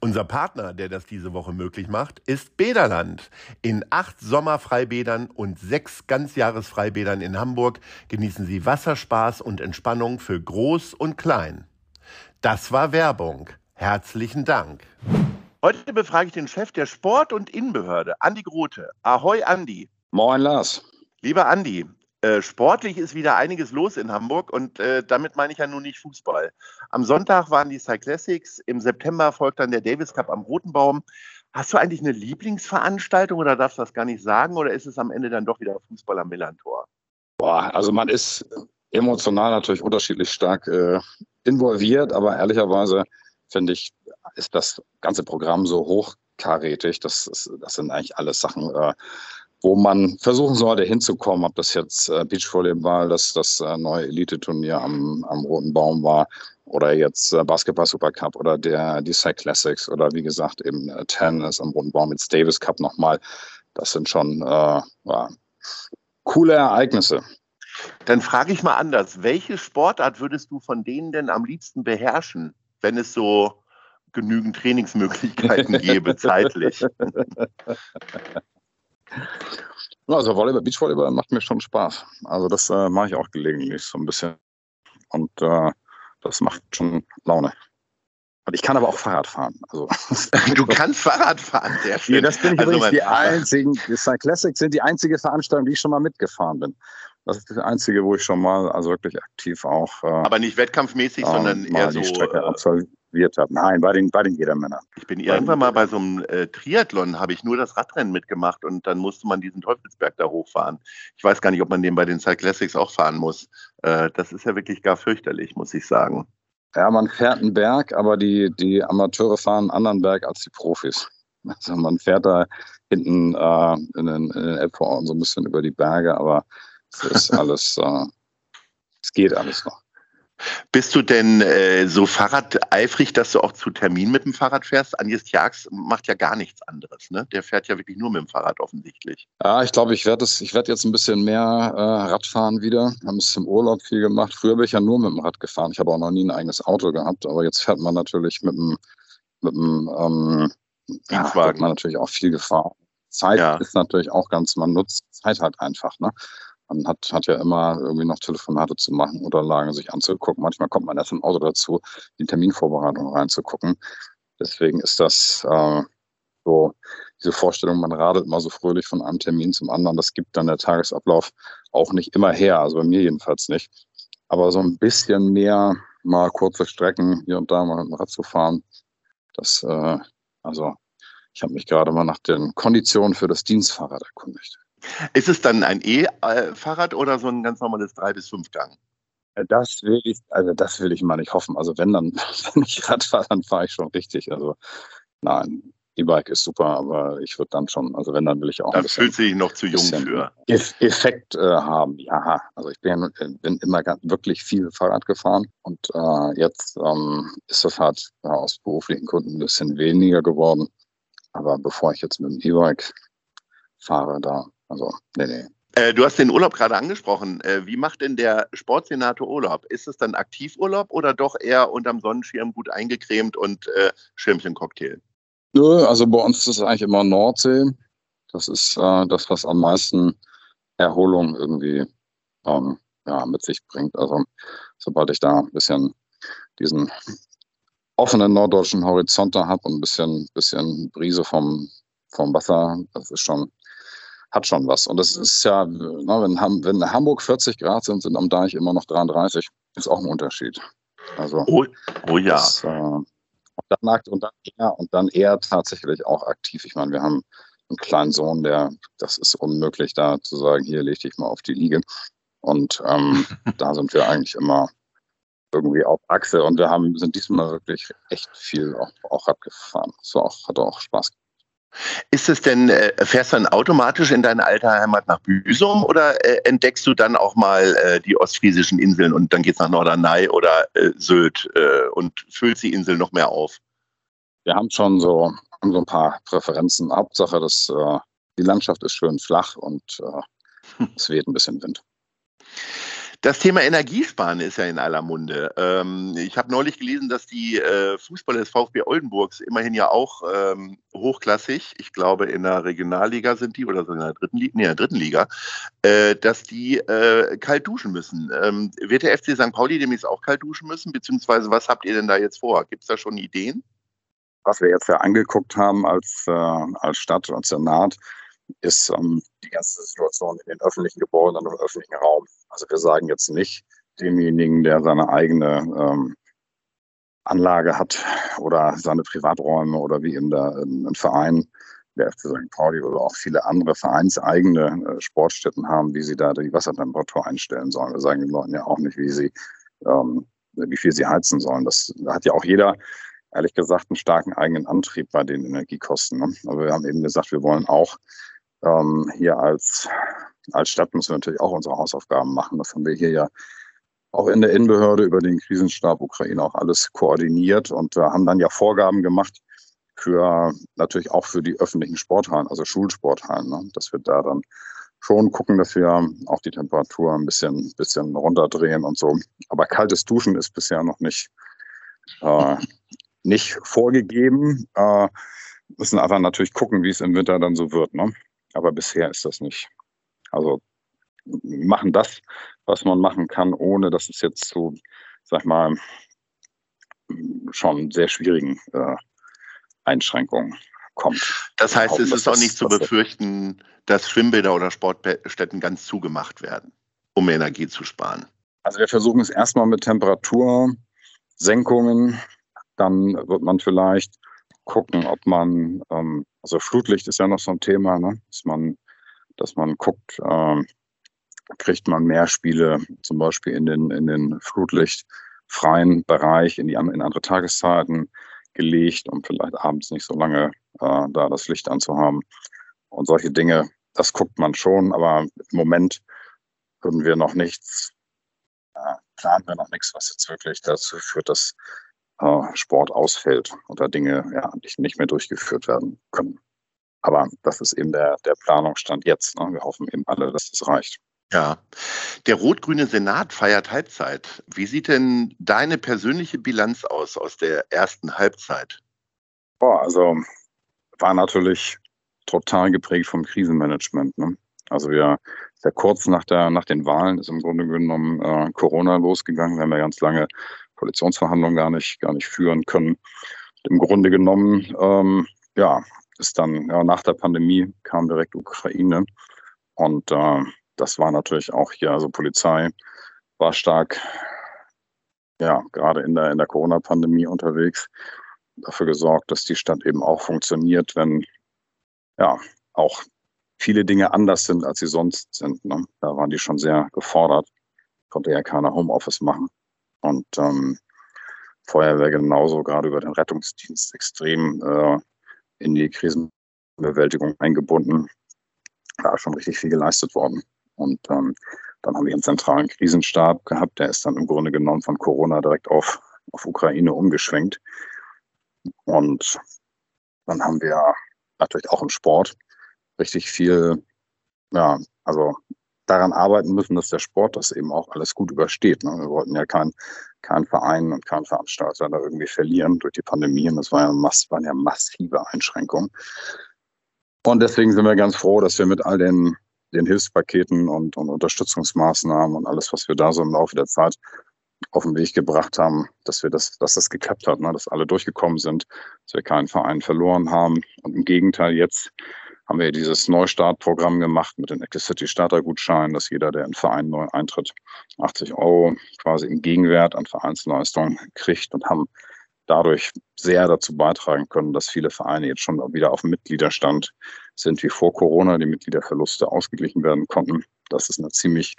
Unser Partner, der das diese Woche möglich macht, ist Bäderland. In acht Sommerfreibädern und sechs Ganzjahresfreibädern in Hamburg genießen Sie Wasserspaß und Entspannung für Groß und Klein. Das war Werbung. Herzlichen Dank. Heute befrage ich den Chef der Sport- und Innenbehörde, Andi Grote. Ahoi, Andi. Moin, Lars. Lieber Andi, äh, sportlich ist wieder einiges los in Hamburg und äh, damit meine ich ja nun nicht Fußball. Am Sonntag waren die Cyclassics, im September folgt dann der Davis Cup am Roten Baum. Hast du eigentlich eine Lieblingsveranstaltung oder darfst du das gar nicht sagen oder ist es am Ende dann doch wieder Fußball am Millantor? Boah, also man ist emotional natürlich unterschiedlich stark äh, involviert, aber ehrlicherweise finde ich, ist das ganze Programm so hochkarätig. Das, ist, das sind eigentlich alles Sachen, äh, wo man versuchen sollte hinzukommen, ob das jetzt äh, Beachvolleyball, das, das äh, neue Elite-Turnier am, am Roten Baum war oder jetzt äh, Basketball Supercup oder der, die Side Classics oder wie gesagt eben äh, Tennis am Roten Baum, jetzt Davis Cup nochmal. Das sind schon äh, ja, coole Ereignisse. Dann frage ich mal anders. Welche Sportart würdest du von denen denn am liebsten beherrschen, wenn es so genügend Trainingsmöglichkeiten gäbe, zeitlich? Also Volleyball, Beachvolleyball macht mir schon Spaß. Also das äh, mache ich auch gelegentlich so ein bisschen. Und äh, das macht schon Laune. Und ich kann aber auch Fahrrad fahren. Also, du kannst Fahrrad fahren, sehr schön. Nee, das bin ich also übrigens die einzigen, die Classics sind die einzige Veranstaltung, die ich schon mal mitgefahren bin. Das ist das einzige, wo ich schon mal also wirklich aktiv auch. Äh, aber nicht wettkampfmäßig, äh, sondern eher so. Strecke absolviert habe. Nein, bei den, bei den Jedermännern. Ich bin irgendwann mal bei so einem äh, Triathlon, habe ich nur das Radrennen mitgemacht und dann musste man diesen Teufelsberg da hochfahren. Ich weiß gar nicht, ob man den bei den Cyclassics auch fahren muss. Äh, das ist ja wirklich gar fürchterlich, muss ich sagen. Ja, man fährt einen Berg, aber die, die Amateure fahren einen anderen Berg als die Profis. Also man fährt da hinten äh, in den, in den Elbvororten so ein bisschen über die Berge, aber es ist alles, äh, es geht alles noch. Bist du denn äh, so fahrradeifrig, dass du auch zu Terminen mit dem Fahrrad fährst? Agnes Jags macht ja gar nichts anderes, ne? Der fährt ja wirklich nur mit dem Fahrrad offensichtlich. Ja, ich glaube, ich werde ich werde jetzt ein bisschen mehr äh, Radfahren wieder. Wir haben es im Urlaub viel gemacht. Früher bin ich ja nur mit dem Rad gefahren. Ich habe auch noch nie ein eigenes Auto gehabt, aber jetzt fährt man natürlich mit dem, mit dem ähm, ja, man natürlich auch viel gefahren. Zeit ja. ist natürlich auch ganz, man nutzt Zeit halt einfach, ne? Man hat, hat ja immer irgendwie noch Telefonate zu machen, Unterlagen sich anzugucken. Manchmal kommt man erst im Auto dazu, die Terminvorbereitung reinzugucken. Deswegen ist das äh, so, diese Vorstellung, man radelt mal so fröhlich von einem Termin zum anderen, das gibt dann der Tagesablauf auch nicht immer her, also bei mir jedenfalls nicht. Aber so ein bisschen mehr mal kurze Strecken hier und da mal mit dem Rad zu fahren, das, äh, also ich habe mich gerade mal nach den Konditionen für das Dienstfahrrad erkundigt. Ist es dann ein E-Fahrrad oder so ein ganz normales 3- bis 5-Gang? Äh, das will ich, also das will ich mal nicht hoffen. Also wenn dann, wenn ich Rad fahre, dann fahre ich schon richtig. Also nein, E-Bike ist super, aber ich würde dann schon, also wenn, dann will ich auch. Da fühlt sich noch zu jung für. Effekt äh, haben, ja. Also ich bin, bin immer wirklich viel Fahrrad gefahren und äh, jetzt ähm, ist das halt ja, aus beruflichen Gründen ein bisschen weniger geworden. Aber bevor ich jetzt mit dem E-Bike fahre, da also, nee, nee. Äh, du hast den Urlaub gerade angesprochen. Äh, wie macht denn der Sportsenator Urlaub? Ist es dann Aktivurlaub oder doch eher unterm Sonnenschirm gut eingecremt und äh, Schirmchencocktail? Nö, also bei uns ist es eigentlich immer Nordsee. Das ist äh, das, was am meisten Erholung irgendwie ähm, ja, mit sich bringt. Also sobald ich da ein bisschen diesen offenen norddeutschen Horizont da habe und ein bisschen, bisschen Brise vom, vom Wasser, das ist schon hat schon was. Und das ist ja, na, wenn, wenn Hamburg 40 Grad sind, sind am Deich immer noch 33. Ist auch ein Unterschied. Also, oh, oh ja. Das, äh, und, dann, und, dann eher, und dann eher tatsächlich auch aktiv. Ich meine, wir haben einen kleinen Sohn, der, das ist unmöglich, da zu sagen, hier leg dich mal auf die Liege. Und ähm, da sind wir eigentlich immer irgendwie auf Achse und wir haben, sind diesmal wirklich echt viel auch, auch Rad gefahren. So auch, hat auch Spaß gemacht. Ist es denn, äh, fährst du dann automatisch in deine alte Heimat nach Büsum oder äh, entdeckst du dann auch mal äh, die ostfriesischen Inseln und dann geht's nach Norderney oder Sylt und füllst die Insel noch mehr auf? Wir haben schon so, haben so ein paar Präferenzen. Hauptsache, dass die Landschaft ist schön flach und es weht ein bisschen Wind. Das Thema Energiesparen ist ja in aller Munde. Ähm, ich habe neulich gelesen, dass die äh, Fußballer des VfB Oldenburgs immerhin ja auch ähm, hochklassig, ich glaube in der Regionalliga sind die oder so in der dritten Liga, nee, in der dritten Liga, äh, dass die äh, kalt duschen müssen. Ähm, wird der FC St. Pauli demnächst auch kalt duschen müssen? Beziehungsweise was habt ihr denn da jetzt vor? Gibt es da schon Ideen? Was wir jetzt ja angeguckt haben als, äh, als Stadt und Senat, ist ähm, die ganze Situation in den öffentlichen Gebäuden und im öffentlichen Raum. Also wir sagen jetzt nicht demjenigen, der seine eigene ähm, Anlage hat oder seine Privaträume oder wie in der, ein Verein, der FC St. Pauli oder auch viele andere vereinseigene äh, Sportstätten haben, wie sie da die Wassertemperatur einstellen sollen. Wir sagen den Leuten ja auch nicht, wie sie, ähm, wie viel sie heizen sollen. Das hat ja auch jeder, ehrlich gesagt, einen starken eigenen Antrieb bei den Energiekosten. Ne? Aber wir haben eben gesagt, wir wollen auch ähm, hier als, als Stadt müssen wir natürlich auch unsere Hausaufgaben machen. Das haben wir hier ja auch in der Innenbehörde über den Krisenstab Ukraine auch alles koordiniert und äh, haben dann ja Vorgaben gemacht für natürlich auch für die öffentlichen Sporthallen, also Schulsporthallen, ne? dass wir da dann schon gucken, dass wir auch die Temperatur ein bisschen, bisschen runterdrehen und so. Aber kaltes Duschen ist bisher noch nicht, äh, nicht vorgegeben. Äh, müssen einfach natürlich gucken, wie es im Winter dann so wird. Ne? Aber bisher ist das nicht. Also machen das, was man machen kann, ohne dass es jetzt zu, sag mal, schon sehr schwierigen äh, Einschränkungen kommt. Das heißt, es ist auch nicht zu befürchten, dass Schwimmbäder oder Sportstätten ganz zugemacht werden, um Energie zu sparen. Also wir versuchen es erstmal mit Temperatursenkungen. Dann wird man vielleicht gucken, ob man ähm, also Flutlicht ist ja noch so ein Thema, ne? dass man, dass man guckt, äh, kriegt man mehr Spiele zum Beispiel in den, in den flutlichtfreien Bereich, in, die, in andere Tageszeiten gelegt, um vielleicht abends nicht so lange äh, da das Licht anzuhaben. Und solche Dinge, das guckt man schon, aber im Moment würden wir noch nichts, äh, planen wir noch nichts, was jetzt wirklich dazu führt, dass Sport ausfällt oder Dinge ja, nicht mehr durchgeführt werden können. Aber das ist eben der, der Planungsstand jetzt. Ne? Wir hoffen eben alle, dass das reicht. Ja, der rot-grüne Senat feiert Halbzeit. Wie sieht denn deine persönliche Bilanz aus aus der ersten Halbzeit? Boah, also war natürlich total geprägt vom Krisenmanagement. Ne? Also wir sehr kurz nach der nach den Wahlen ist im Grunde genommen äh, Corona losgegangen. Wir haben ja ganz lange Koalitionsverhandlungen gar nicht, gar nicht führen können. Im Grunde genommen, ähm, ja, ist dann ja, nach der Pandemie kam direkt Ukraine und äh, das war natürlich auch hier, also Polizei war stark, ja, gerade in der, in der Corona-Pandemie unterwegs, dafür gesorgt, dass die Stadt eben auch funktioniert, wenn ja auch viele Dinge anders sind, als sie sonst sind. Ne? Da waren die schon sehr gefordert. Konnte ja keiner Homeoffice machen. Und ähm, Feuerwehr genauso, gerade über den Rettungsdienst extrem äh, in die Krisenbewältigung eingebunden. Da ist schon richtig viel geleistet worden. Und ähm, dann haben wir einen zentralen Krisenstab gehabt, der ist dann im Grunde genommen von Corona direkt auf, auf Ukraine umgeschwenkt. Und dann haben wir natürlich auch im Sport richtig viel, ja, also daran arbeiten müssen, dass der Sport das eben auch alles gut übersteht. Ne? Wir wollten ja keinen kein Verein und kein Veranstalter da irgendwie verlieren durch die Pandemie. Und das war ja mass waren ja massive Einschränkungen. Und deswegen sind wir ganz froh, dass wir mit all den, den Hilfspaketen und, und Unterstützungsmaßnahmen und alles, was wir da so im Laufe der Zeit auf den Weg gebracht haben, dass wir das, dass das geklappt hat, ne? dass alle durchgekommen sind, dass wir keinen Verein verloren haben. Und im Gegenteil, jetzt haben wir dieses Neustartprogramm gemacht mit den Active City Startergutscheinen, dass jeder, der in den Verein neu eintritt, 80 Euro quasi im Gegenwert an Vereinsleistung kriegt und haben dadurch sehr dazu beitragen können, dass viele Vereine jetzt schon wieder auf Mitgliederstand sind wie vor Corona, die Mitgliederverluste ausgeglichen werden konnten. Das ist eine ziemlich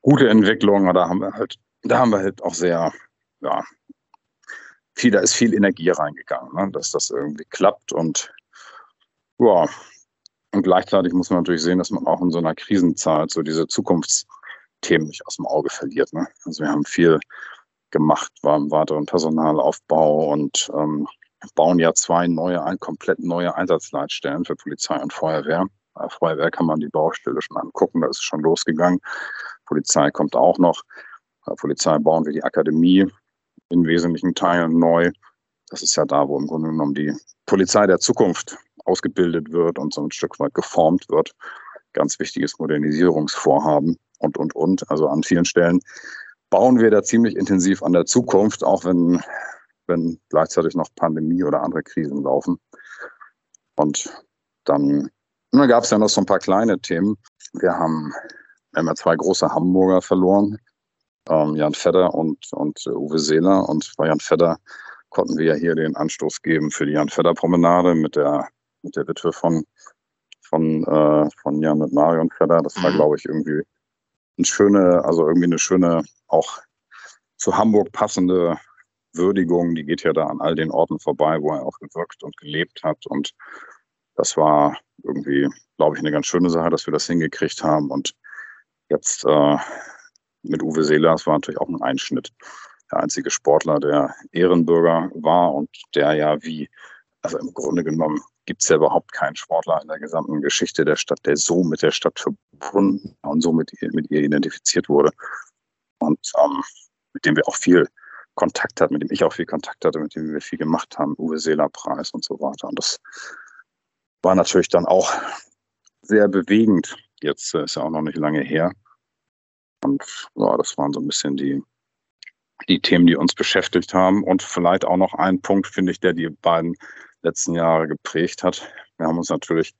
gute Entwicklung. Da haben wir halt, da haben wir halt auch sehr, ja, viel, da ist viel Energie reingegangen, ne, dass das irgendwie klappt und ja, und gleichzeitig muss man natürlich sehen, dass man auch in so einer Krisenzeit so diese Zukunftsthemen nicht aus dem Auge verliert. Ne? Also wir haben viel gemacht, war im weiteren Personalaufbau und ähm, bauen ja zwei neue, ein komplett neue Einsatzleitstellen für Polizei und Feuerwehr. Bei Feuerwehr kann man die Baustelle schon angucken, da ist es schon losgegangen. Polizei kommt auch noch. Bei Polizei bauen wir die Akademie in wesentlichen Teilen neu. Das ist ja da, wo im Grunde genommen die Polizei der Zukunft ausgebildet wird und so ein Stück weit geformt wird. Ganz wichtiges Modernisierungsvorhaben und, und, und. Also an vielen Stellen bauen wir da ziemlich intensiv an der Zukunft, auch wenn, wenn gleichzeitig noch Pandemie oder andere Krisen laufen. Und dann, dann gab es ja noch so ein paar kleine Themen. Wir haben, ja zwei große Hamburger verloren, ähm, Jan Fedder und, und Uwe Seeler. Und bei Jan Fedder konnten wir ja hier den Anstoß geben für die Jan Fedder Promenade mit der mit der Witwe von, von, äh, von Jan mit Marion Fedder. Das war, mhm. glaube ich, irgendwie eine schöne, also irgendwie eine schöne, auch zu Hamburg passende Würdigung. Die geht ja da an all den Orten vorbei, wo er auch gewirkt und gelebt hat. Und das war irgendwie, glaube ich, eine ganz schöne Sache, dass wir das hingekriegt haben. Und jetzt äh, mit Uwe Seeler, das war natürlich auch ein Einschnitt. Der einzige Sportler, der Ehrenbürger war und der ja wie, also im Grunde genommen gibt es ja überhaupt keinen Sportler in der gesamten Geschichte der Stadt, der so mit der Stadt verbunden und so mit ihr, mit ihr identifiziert wurde. Und ähm, mit dem wir auch viel Kontakt hatten, mit dem ich auch viel Kontakt hatte, mit dem wir viel gemacht haben, Uwe Seeler Preis und so weiter. Und das war natürlich dann auch sehr bewegend. Jetzt äh, ist ja auch noch nicht lange her. Und ja, das waren so ein bisschen die, die Themen, die uns beschäftigt haben. Und vielleicht auch noch ein Punkt, finde ich, der die beiden letzten Jahre geprägt hat. Wir haben uns natürlich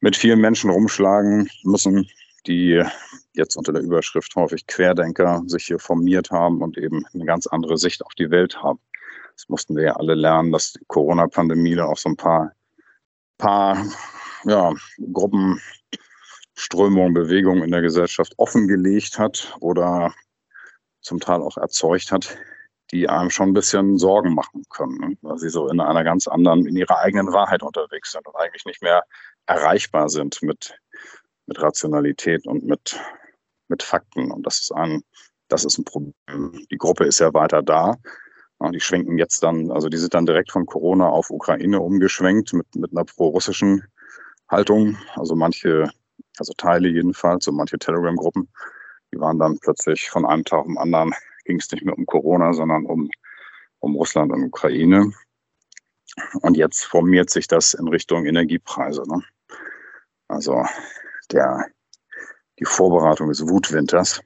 mit vielen Menschen rumschlagen müssen, die jetzt unter der Überschrift häufig Querdenker sich hier formiert haben und eben eine ganz andere Sicht auf die Welt haben. Das mussten wir ja alle lernen, dass die Corona-Pandemie da auch so ein paar, paar ja, Gruppen, Strömungen, Bewegungen in der Gesellschaft offengelegt hat oder zum Teil auch erzeugt hat, die einem schon ein bisschen Sorgen machen können, ne? weil sie so in einer ganz anderen, in ihrer eigenen Wahrheit unterwegs sind und eigentlich nicht mehr erreichbar sind mit, mit Rationalität und mit, mit Fakten. Und das ist ein, das ist ein Problem. Die Gruppe ist ja weiter da. Die schwenken jetzt dann, also die sind dann direkt von Corona auf Ukraine umgeschwenkt mit, mit einer pro-russischen Haltung. Also manche, also Teile jedenfalls, so manche Telegram-Gruppen, die waren dann plötzlich von einem Tag auf den anderen ging es nicht mehr um Corona, sondern um, um Russland und Ukraine. Und jetzt formiert sich das in Richtung Energiepreise. Ne? Also der, die Vorbereitung des Wutwinters.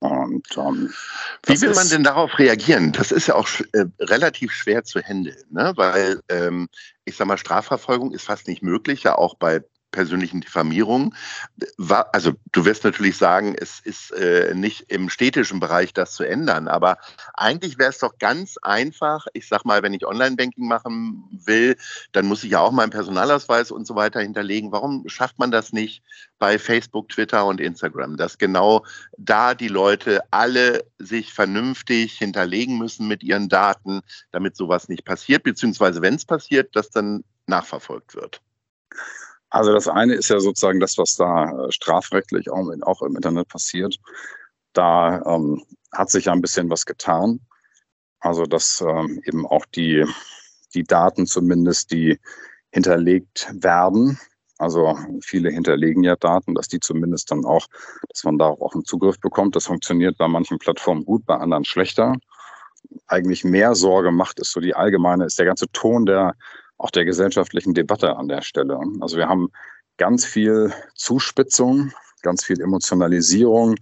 Und, ähm, Wie will man denn darauf reagieren? Das ist ja auch äh, relativ schwer zu handeln, ne? weil ähm, ich sag mal, Strafverfolgung ist fast nicht möglich, ja auch bei persönlichen Diffamierung. Also du wirst natürlich sagen, es ist äh, nicht im städtischen Bereich das zu ändern, aber eigentlich wäre es doch ganz einfach. Ich sag mal, wenn ich Online-Banking machen will, dann muss ich ja auch meinen Personalausweis und so weiter hinterlegen. Warum schafft man das nicht bei Facebook, Twitter und Instagram, dass genau da die Leute alle sich vernünftig hinterlegen müssen mit ihren Daten, damit sowas nicht passiert, beziehungsweise wenn es passiert, dass dann nachverfolgt wird? Also das eine ist ja sozusagen das, was da äh, strafrechtlich auch, auch im Internet passiert. Da ähm, hat sich ja ein bisschen was getan. Also dass ähm, eben auch die, die Daten zumindest, die hinterlegt werden, also viele hinterlegen ja Daten, dass die zumindest dann auch, dass man darauf auch einen Zugriff bekommt. Das funktioniert bei manchen Plattformen gut, bei anderen schlechter. Eigentlich mehr Sorge macht ist so die allgemeine, ist der ganze Ton der auch der gesellschaftlichen Debatte an der Stelle. Also wir haben ganz viel Zuspitzung, ganz viel Emotionalisierung,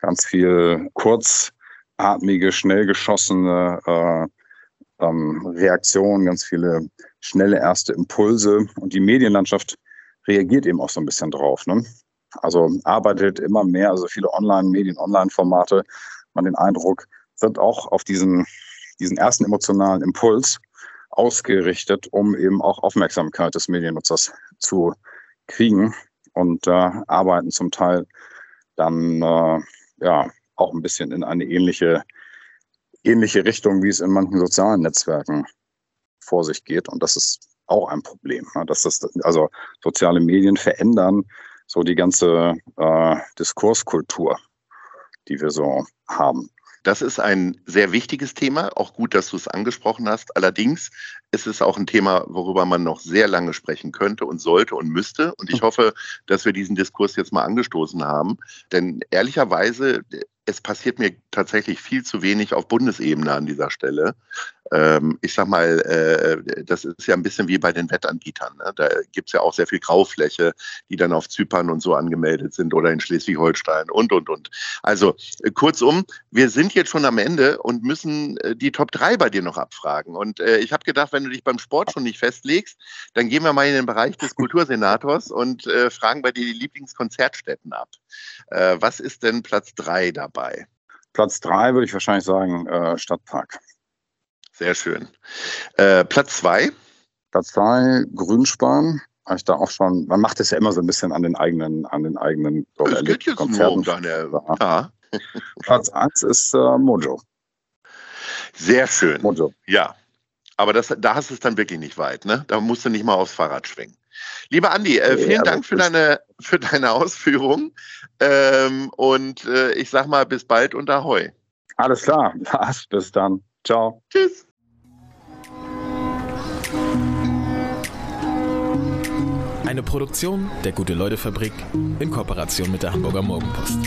ganz viel kurzatmige, schnell geschossene äh, ähm, Reaktionen, ganz viele schnelle erste Impulse. Und die Medienlandschaft reagiert eben auch so ein bisschen drauf. Ne? Also arbeitet immer mehr, also viele Online-Medien, Online-Formate, man den Eindruck, sind auch auf diesen, diesen ersten emotionalen Impuls ausgerichtet, um eben auch Aufmerksamkeit des Mediennutzers zu kriegen und äh, arbeiten zum Teil dann äh, ja auch ein bisschen in eine ähnliche, ähnliche Richtung, wie es in manchen sozialen Netzwerken vor sich geht. Und das ist auch ein Problem. Ne? Dass das, also soziale Medien verändern so die ganze äh, Diskurskultur, die wir so haben. Das ist ein sehr wichtiges Thema. Auch gut, dass du es angesprochen hast. Allerdings ist es auch ein Thema, worüber man noch sehr lange sprechen könnte und sollte und müsste. Und ich hm. hoffe, dass wir diesen Diskurs jetzt mal angestoßen haben. Denn ehrlicherweise, es passiert mir tatsächlich viel zu wenig auf Bundesebene an dieser Stelle. Ähm, ich sag mal, äh, das ist ja ein bisschen wie bei den Wettanbietern. Ne? Da gibt es ja auch sehr viel Graufläche, die dann auf Zypern und so angemeldet sind oder in Schleswig-Holstein und, und, und. Also äh, kurzum, wir sind jetzt schon am Ende und müssen äh, die Top 3 bei dir noch abfragen. Und äh, ich habe gedacht, wenn du dich beim Sport schon nicht festlegst, dann gehen wir mal in den Bereich des Kultursenators und äh, fragen bei dir die Lieblingskonzertstätten ab. Äh, was ist denn Platz 3 dabei? Platz 3 würde ich wahrscheinlich sagen Stadtpark. Sehr schön. Äh, Platz zwei? Platz zwei, Grünspan. Habe ich da auch schon, man macht es ja immer so ein bisschen an den eigenen, an den eigenen das geht jetzt Konzerten. Deine, ja. Platz eins ist äh, Mojo. Sehr schön. Mojo. Ja. Aber das, da hast du es dann wirklich nicht weit, ne? Da musst du nicht mal aufs Fahrrad schwingen. Lieber Andi, äh, vielen ja, Dank für deine, für deine Ausführung. Ähm, und äh, ich sag mal, bis bald und ahoi. Alles klar. Bis dann. Ciao. Tschüss. Eine Produktion der Gute-Leute-Fabrik in Kooperation mit der Hamburger Morgenpost.